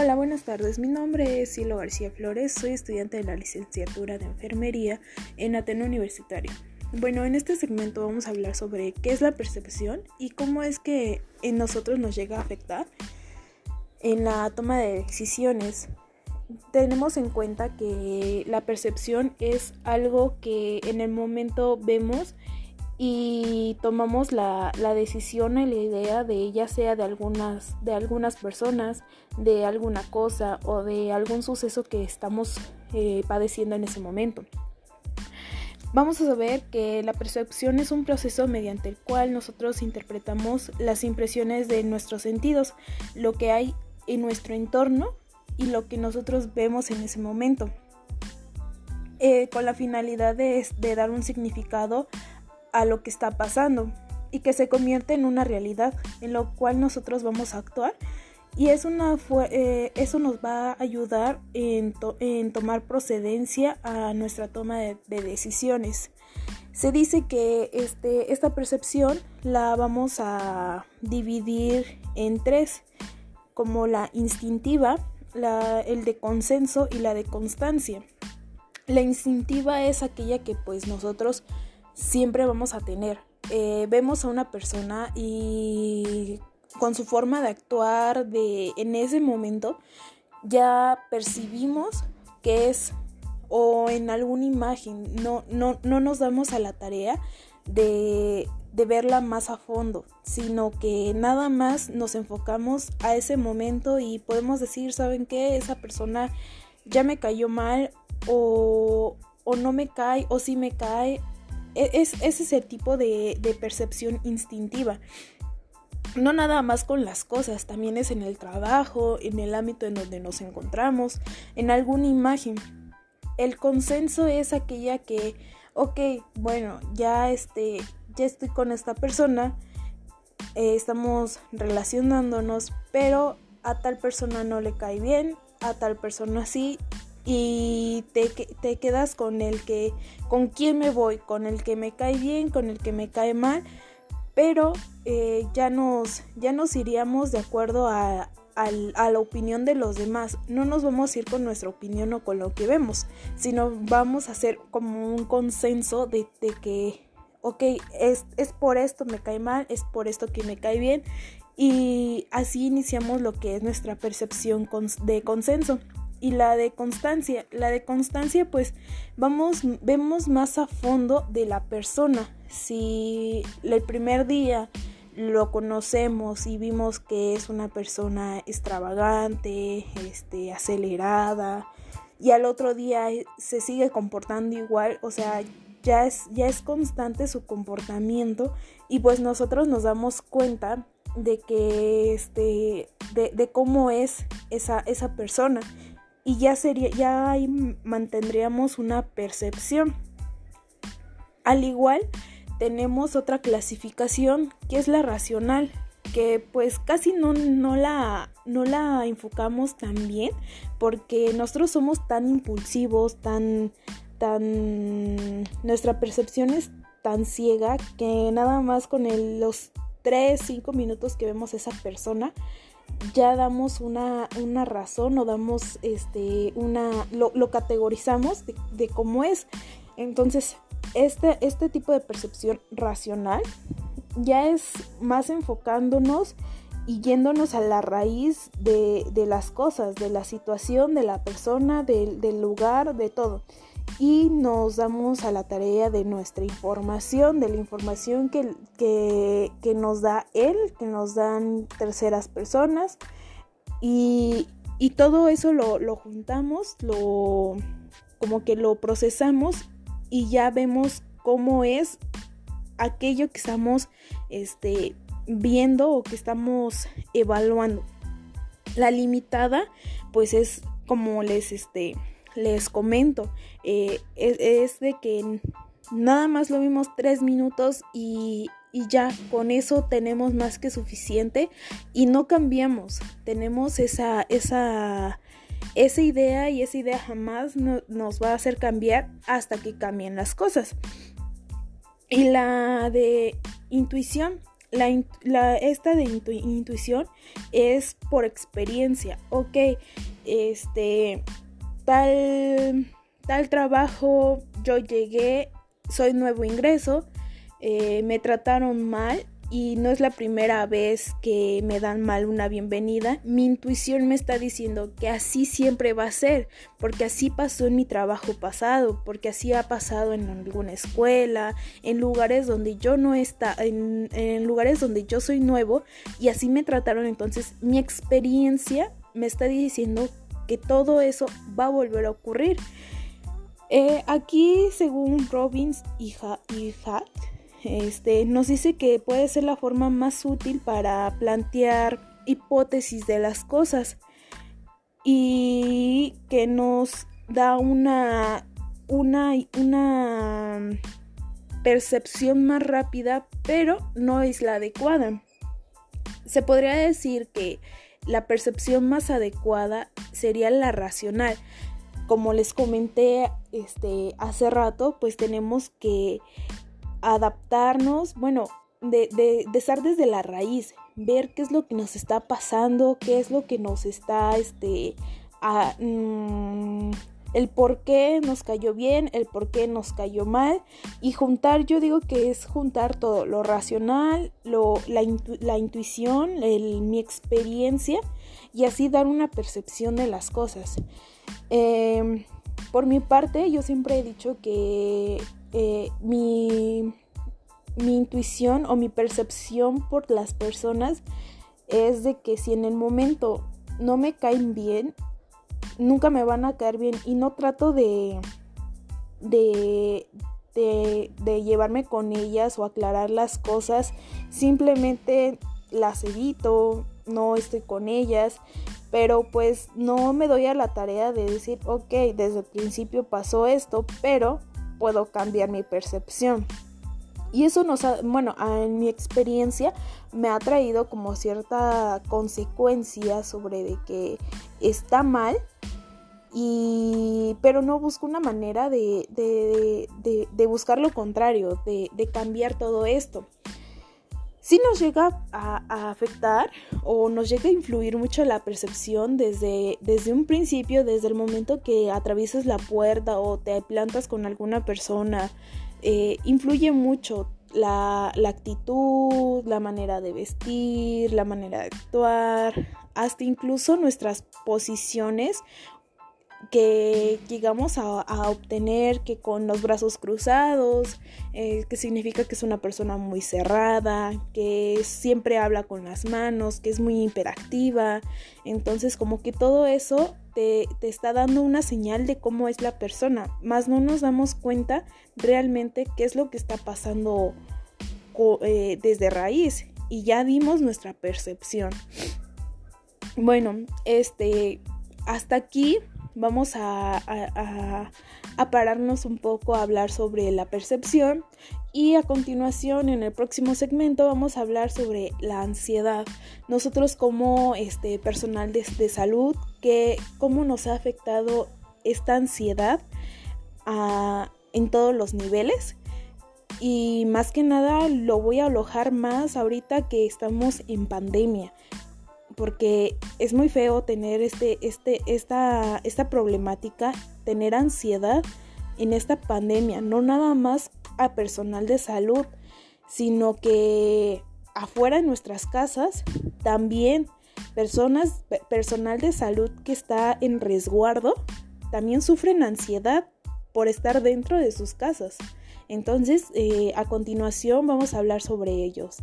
Hola, buenas tardes. Mi nombre es Silo García Flores. Soy estudiante de la licenciatura de enfermería en Ateneo Universitario. Bueno, en este segmento vamos a hablar sobre qué es la percepción y cómo es que en nosotros nos llega a afectar en la toma de decisiones. Tenemos en cuenta que la percepción es algo que en el momento vemos y tomamos la, decisión y la idea de ella sea de algunas, de algunas personas, de alguna cosa o de algún suceso que estamos eh, padeciendo en ese momento. Vamos a saber que la percepción es un proceso mediante el cual nosotros interpretamos las impresiones de nuestros sentidos, lo que hay en nuestro entorno y lo que nosotros vemos en ese momento, eh, con la finalidad de dar un significado a lo que está pasando y que se convierte en una realidad en lo cual nosotros vamos a actuar y es una eh, eso nos va a ayudar en, en, tomar procedencia a nuestra toma de, decisiones. Se dice que este, esta percepción la vamos a dividir en tres, como la instintiva, la, el de consenso y la de constancia. La instintiva es aquella que pues nosotros siempre vamos a tener. Eh, vemos a una persona y con su forma de actuar de en ese momento ya percibimos que es o en alguna imagen no, no, no nos damos a la tarea de, de verla más a fondo, sino que nada más nos enfocamos a ese momento y podemos decir, ¿saben qué? Esa persona ya me cayó mal o, o no me cae o sí me cae e, es, ese es el tipo de, percepción instintiva. No nada más con las cosas, también es en el trabajo, en el ámbito en donde nos encontramos, en alguna imagen. El consenso es aquella que, ok, bueno, ya, este, ya estoy con esta persona, eh, estamos relacionándonos, pero a tal persona no le cae bien, a tal persona sí, y te, te, quedas con el que, con quién me voy, con el que me cae bien, con el que me cae mal, pero eh, ya, nos, ya nos iríamos de acuerdo a, la opinión de los demás. No nos vamos a ir con nuestra opinión o con lo que vemos, sino vamos a hacer como un consenso de, que, ok, es, es por esto me cae mal, es por esto que me cae bien. Y así iniciamos lo que es nuestra percepción de consenso y la de constancia. La de constancia pues vamos, vemos más a fondo de la persona. Si el primer día lo conocemos y vimos que es una persona extravagante, este, acelerada, y al otro día se sigue comportando igual, o sea, ya es, ya es constante su comportamiento y pues nosotros nos damos cuenta de que este de, de cómo es esa, esa persona y ya sería ya ahí mantendríamos una percepción. Al igual tenemos otra clasificación que es la racional, que pues casi no, no, la, no la enfocamos tan bien porque nosotros somos tan impulsivos, tan, tan, nuestra percepción es tan ciega que nada más con los 3, 5 minutos que vemos a esa persona ya damos una, razón o damos este, una, lo, categorizamos de, cómo es. Entonces, este, este tipo de percepción racional ya es más enfocándonos y yéndonos a la raíz de, las cosas, de la situación, de la persona, del lugar, de todo y nos damos a la tarea de nuestra información, de la información que, que, nos da él, que nos dan terceras personas y, y todo eso lo, lo, juntamos, lo, como que lo procesamos y ya vemos cómo es aquello que estamos este, viendo o que estamos evaluando. La limitada pues es como les este les comento, eh, es, de que nada más lo vimos tres minutos y, ya con eso tenemos más que suficiente y no cambiamos. Tenemos esa, esa, esa idea y esa idea jamás nos va a hacer cambiar hasta que cambien las cosas. Y la de intuición, la, esta de intuición es por experiencia. Ok, este, tal, tal trabajo, yo llegué, soy nuevo ingreso, eh, me trataron mal y no es la primera vez que me dan mal una bienvenida, mi intuición me está diciendo que así siempre va a ser, porque así pasó en mi trabajo pasado, porque así ha pasado en alguna escuela, en lugares donde yo no está, en, en lugares donde yo soy nuevo y así me trataron, entonces mi experiencia me está diciendo que todo eso va a volver a ocurrir. Eh, aquí, según Robbins y, y Hat, este, nos dice que puede ser la forma más útil para plantear hipótesis de las cosas y que nos da una, una, una percepción más rápida, pero no es la adecuada. Se podría decir que la percepción más adecuada sería la racional. Como les comenté este, hace rato, pues tenemos que adaptarnos, bueno, de, de, estar desde la raíz, ver qué es lo que nos está pasando, qué es lo que nos está, este, mm, el por qué nos cayó bien, el por qué nos cayó mal y juntar, yo digo que es juntar todo, lo racional, lo, la, la intuición, mi experiencia y así dar una percepción de las cosas. Em, por mi parte, yo siempre he dicho que eh, mi, mi intuición o mi percepción por las personas es de que si en el momento no me caen bien, nunca me van a caer bien y no trato de, de, de, de, llevarme con ellas o aclarar las cosas, simplemente las evito, no estoy con ellas, pero pues no me doy a la tarea de decir, ok, desde el principio pasó esto, pero puedo cambiar mi percepción. Y eso nos ha, bueno, en mi experiencia me ha traído como cierta consecuencia sobre de que está mal, y, pero no busco una manera de, de, de, de buscar lo contrario, de, cambiar todo esto. Si nos llega a, afectar o nos llega a influir mucho la percepción desde, desde un principio, desde el momento que atraviesas la puerta o te plantas con alguna persona, eh, influye mucho la, la, actitud, la manera de vestir, la manera de actuar, hasta incluso nuestras posiciones que llegamos a, obtener que con los brazos cruzados, eh, que significa que es una persona muy cerrada, que siempre habla con las manos, que es muy hiperactiva. Entonces como que todo eso te, está dando una señal de cómo es la persona, más no nos damos cuenta realmente qué es lo que está pasando eh, desde raíz y ya dimos nuestra percepción. Bueno, este, hasta aquí vamos a, pararnos un poco a hablar sobre la percepción y a continuación en el próximo segmento vamos a hablar sobre la ansiedad. Nosotros como este personal de, salud, que, cómo nos ha afectado esta ansiedad en todos los niveles. Y más que nada lo voy a alojar más ahorita que estamos en pandemia porque es muy feo tener este, este, esta, esta problemática, tener ansiedad en esta pandemia, no nada más a personal de salud, sino que afuera en nuestras casas también personas, personal de salud que está en resguardo, también sufren ansiedad por estar dentro de sus casas. Entonces, eh, a continuación vamos a hablar sobre ellos.